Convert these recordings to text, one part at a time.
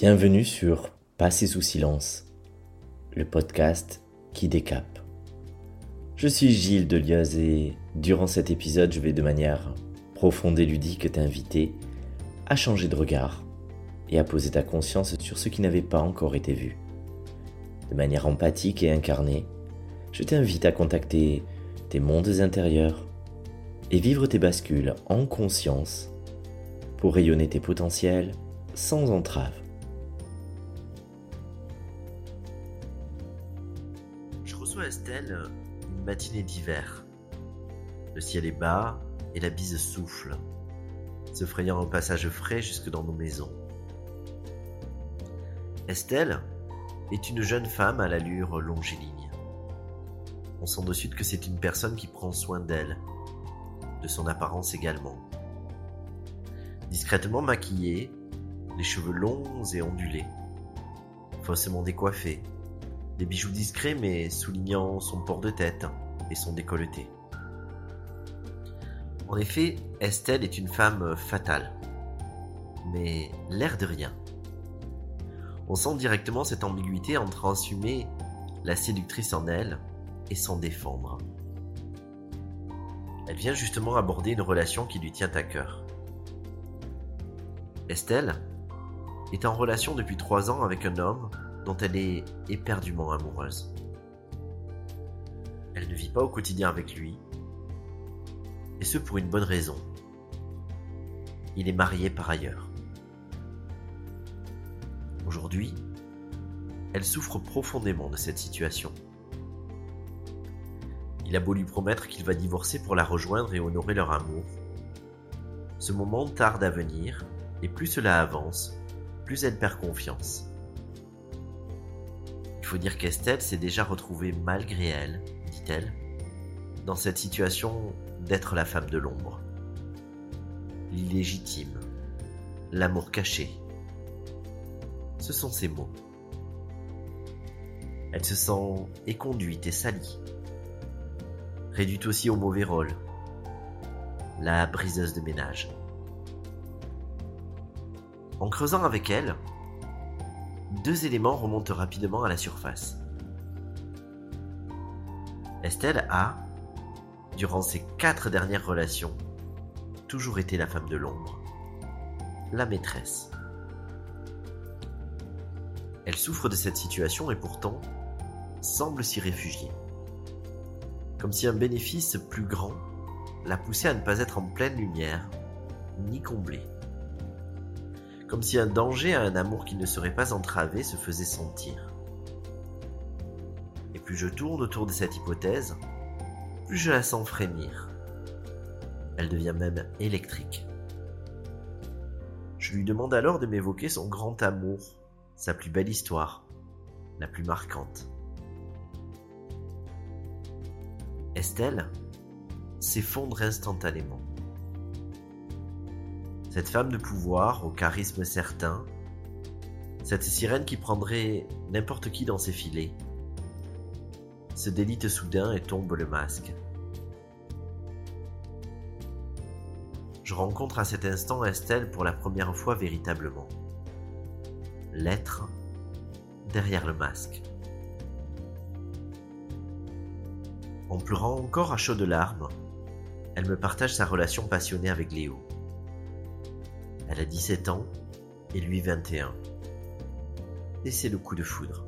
Bienvenue sur Passer sous silence, le podcast qui décape. Je suis Gilles Delioz et durant cet épisode, je vais de manière profonde et ludique t'inviter à changer de regard et à poser ta conscience sur ce qui n'avait pas encore été vu. De manière empathique et incarnée, je t'invite à contacter tes mondes intérieurs et vivre tes bascules en conscience pour rayonner tes potentiels sans entrave. Estelle une matinée d'hiver? Le ciel est bas et la bise souffle, se frayant un passage frais jusque dans nos maisons. Estelle est une jeune femme à l'allure longiligne. On sent de suite que c'est une personne qui prend soin d'elle, de son apparence également. Discrètement maquillée, les cheveux longs et ondulés, faussement décoiffés, des bijoux discrets mais soulignant son port de tête et son décolleté. En effet, Estelle est une femme fatale, mais l'air de rien. On sent directement cette ambiguïté entre assumer la séductrice en elle et s'en défendre. Elle vient justement aborder une relation qui lui tient à cœur. Estelle est en relation depuis trois ans avec un homme dont elle est éperdument amoureuse. Elle ne vit pas au quotidien avec lui, et ce pour une bonne raison. Il est marié par ailleurs. Aujourd'hui, elle souffre profondément de cette situation. Il a beau lui promettre qu'il va divorcer pour la rejoindre et honorer leur amour. Ce moment tarde à venir, et plus cela avance, plus elle perd confiance. Faut dire qu'Estelle s'est déjà retrouvée malgré elle, dit-elle, dans cette situation d'être la femme de l'ombre. L'illégitime, l'amour caché. Ce sont ses mots. Elle se sent éconduite et salie. Réduite aussi au mauvais rôle. La briseuse de ménage. En creusant avec elle, deux éléments remontent rapidement à la surface. Estelle a, durant ses quatre dernières relations, toujours été la femme de l'ombre, la maîtresse. Elle souffre de cette situation et pourtant semble s'y réfugier. Comme si un bénéfice plus grand la poussait à ne pas être en pleine lumière, ni comblée comme si un danger à un amour qui ne serait pas entravé se faisait sentir. Et plus je tourne autour de cette hypothèse, plus je la sens frémir. Elle devient même électrique. Je lui demande alors de m'évoquer son grand amour, sa plus belle histoire, la plus marquante. Estelle s'effondre instantanément. Cette femme de pouvoir, au charisme certain, cette sirène qui prendrait n'importe qui dans ses filets, se délite soudain et tombe le masque. Je rencontre à cet instant Estelle pour la première fois véritablement. L'être derrière le masque. En pleurant encore à chaudes larmes, elle me partage sa relation passionnée avec Léo. Elle a 17 ans et lui 21. Et c'est le coup de foudre.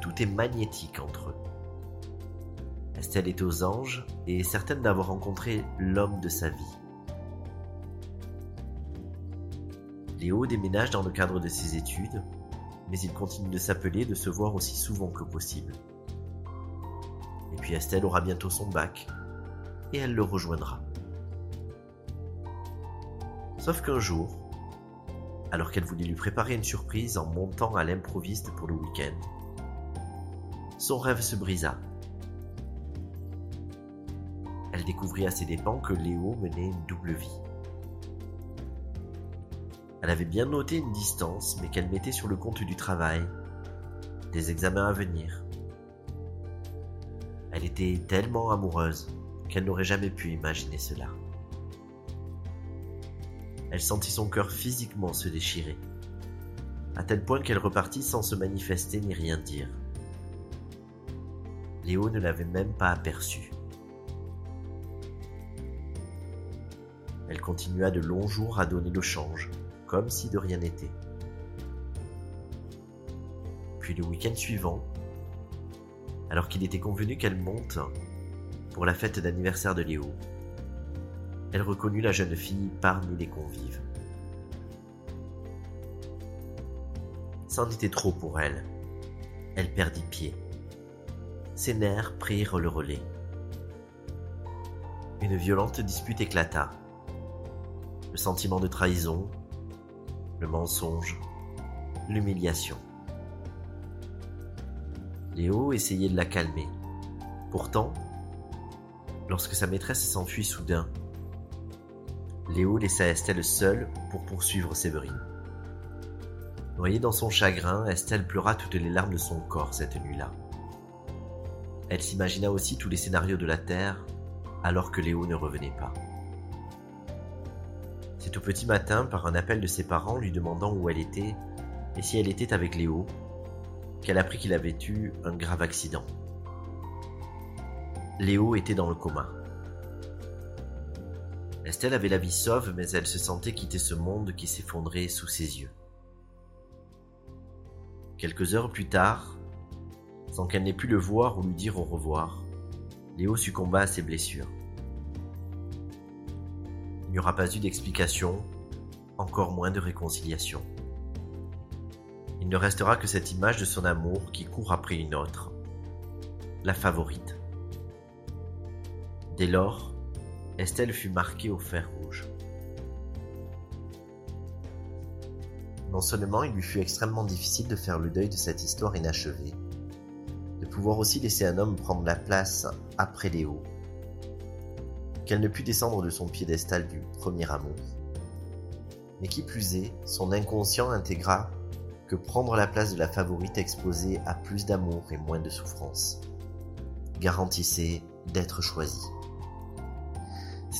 Tout est magnétique entre eux. Estelle est aux anges et est certaine d'avoir rencontré l'homme de sa vie. Léo déménage dans le cadre de ses études, mais il continue de s'appeler et de se voir aussi souvent que possible. Et puis Estelle aura bientôt son bac, et elle le rejoindra. Sauf qu'un jour, alors qu'elle voulait lui préparer une surprise en montant à l'improviste pour le week-end, son rêve se brisa. Elle découvrit à ses dépens que Léo menait une double vie. Elle avait bien noté une distance, mais qu'elle mettait sur le compte du travail, des examens à venir. Elle était tellement amoureuse qu'elle n'aurait jamais pu imaginer cela. Elle sentit son cœur physiquement se déchirer. à tel point qu'elle repartit sans se manifester ni rien dire. Léo ne l'avait même pas aperçue. Elle continua de longs jours à donner le change, comme si de rien n'était. Puis le week-end suivant, alors qu'il était convenu qu'elle monte pour la fête d'anniversaire de Léo, elle reconnut la jeune fille parmi les convives. C'en était trop pour elle. Elle perdit pied. Ses nerfs prirent le relais. Une violente dispute éclata. Le sentiment de trahison, le mensonge, l'humiliation. Léo essayait de la calmer. Pourtant, lorsque sa maîtresse s'enfuit soudain, Léo laissa Estelle seule pour poursuivre Séverine. Noyée dans son chagrin, Estelle pleura toutes les larmes de son corps cette nuit-là. Elle s'imagina aussi tous les scénarios de la Terre alors que Léo ne revenait pas. C'est au petit matin, par un appel de ses parents lui demandant où elle était et si elle était avec Léo, qu'elle apprit qu'il avait eu un grave accident. Léo était dans le coma. Estelle avait la vie sauve, mais elle se sentait quitter ce monde qui s'effondrait sous ses yeux. Quelques heures plus tard, sans qu'elle n'ait pu le voir ou lui dire au revoir, Léo succomba à ses blessures. Il n'y aura pas eu d'explication, encore moins de réconciliation. Il ne restera que cette image de son amour qui court après une autre, la favorite. Dès lors, Estelle fut marquée au fer rouge. Non seulement il lui fut extrêmement difficile de faire le deuil de cette histoire inachevée, de pouvoir aussi laisser un homme prendre la place après Léo, qu'elle ne put descendre de son piédestal du premier amour. Mais qui plus est, son inconscient intégra que prendre la place de la favorite exposée à plus d'amour et moins de souffrance garantissait d'être choisie.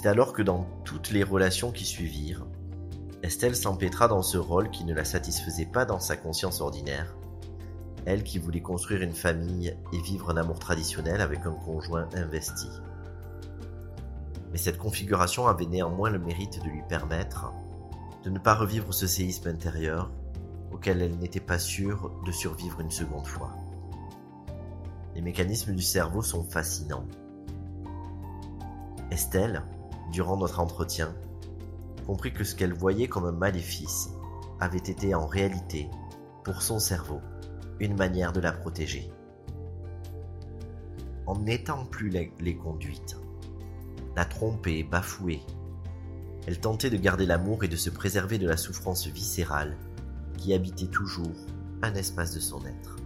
C'est alors que dans toutes les relations qui suivirent, Estelle s'empêtra dans ce rôle qui ne la satisfaisait pas dans sa conscience ordinaire, elle qui voulait construire une famille et vivre un amour traditionnel avec un conjoint investi. Mais cette configuration avait néanmoins le mérite de lui permettre de ne pas revivre ce séisme intérieur auquel elle n'était pas sûre de survivre une seconde fois. Les mécanismes du cerveau sont fascinants. Estelle, durant notre entretien, comprit que ce qu'elle voyait comme un maléfice avait été en réalité, pour son cerveau, une manière de la protéger. En n'étant plus les conduites, la tromper, bafouer, elle tentait de garder l'amour et de se préserver de la souffrance viscérale qui habitait toujours un espace de son être.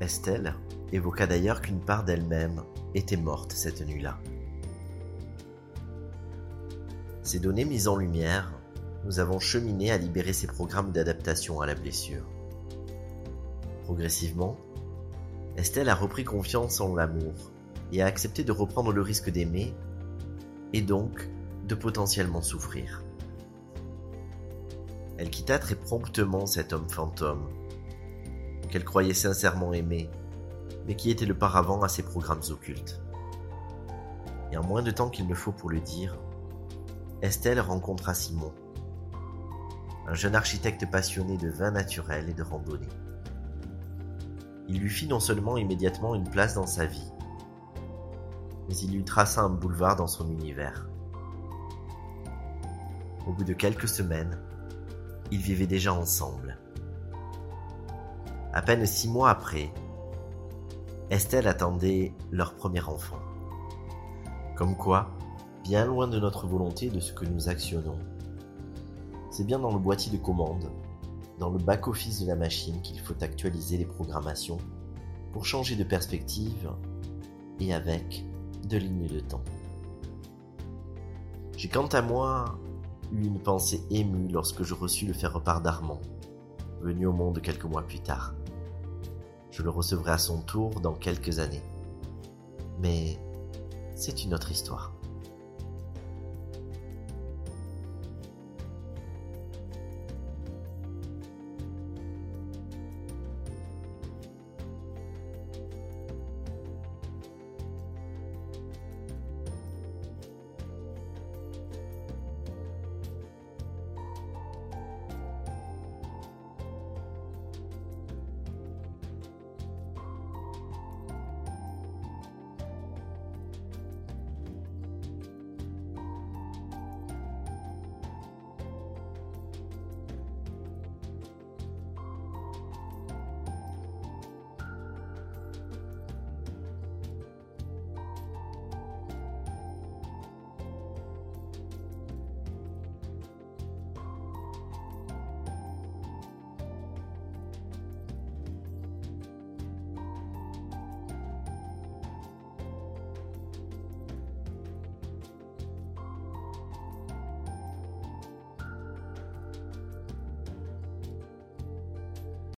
Estelle évoqua d'ailleurs qu'une part d'elle-même était morte cette nuit-là. Ces données mises en lumière, nous avons cheminé à libérer ces programmes d'adaptation à la blessure. Progressivement, Estelle a repris confiance en l'amour et a accepté de reprendre le risque d'aimer et donc de potentiellement souffrir. Elle quitta très promptement cet homme fantôme qu'elle croyait sincèrement aimer, mais qui était le paravent à ses programmes occultes. Et en moins de temps qu'il ne faut pour le dire, Estelle rencontra Simon, un jeune architecte passionné de vin naturel et de randonnée. Il lui fit non seulement immédiatement une place dans sa vie, mais il lui traça un boulevard dans son univers. Au bout de quelques semaines, ils vivaient déjà ensemble. À peine six mois après, Estelle attendait leur premier enfant. Comme quoi, bien loin de notre volonté de ce que nous actionnons. C'est bien dans le boîtier de commande, dans le back-office de la machine qu'il faut actualiser les programmations pour changer de perspective et avec de lignes de temps. J'ai quant à moi eu une pensée émue lorsque je reçus le faire-repart d'Armand, venu au monde quelques mois plus tard. Je le recevrai à son tour dans quelques années. Mais c'est une autre histoire.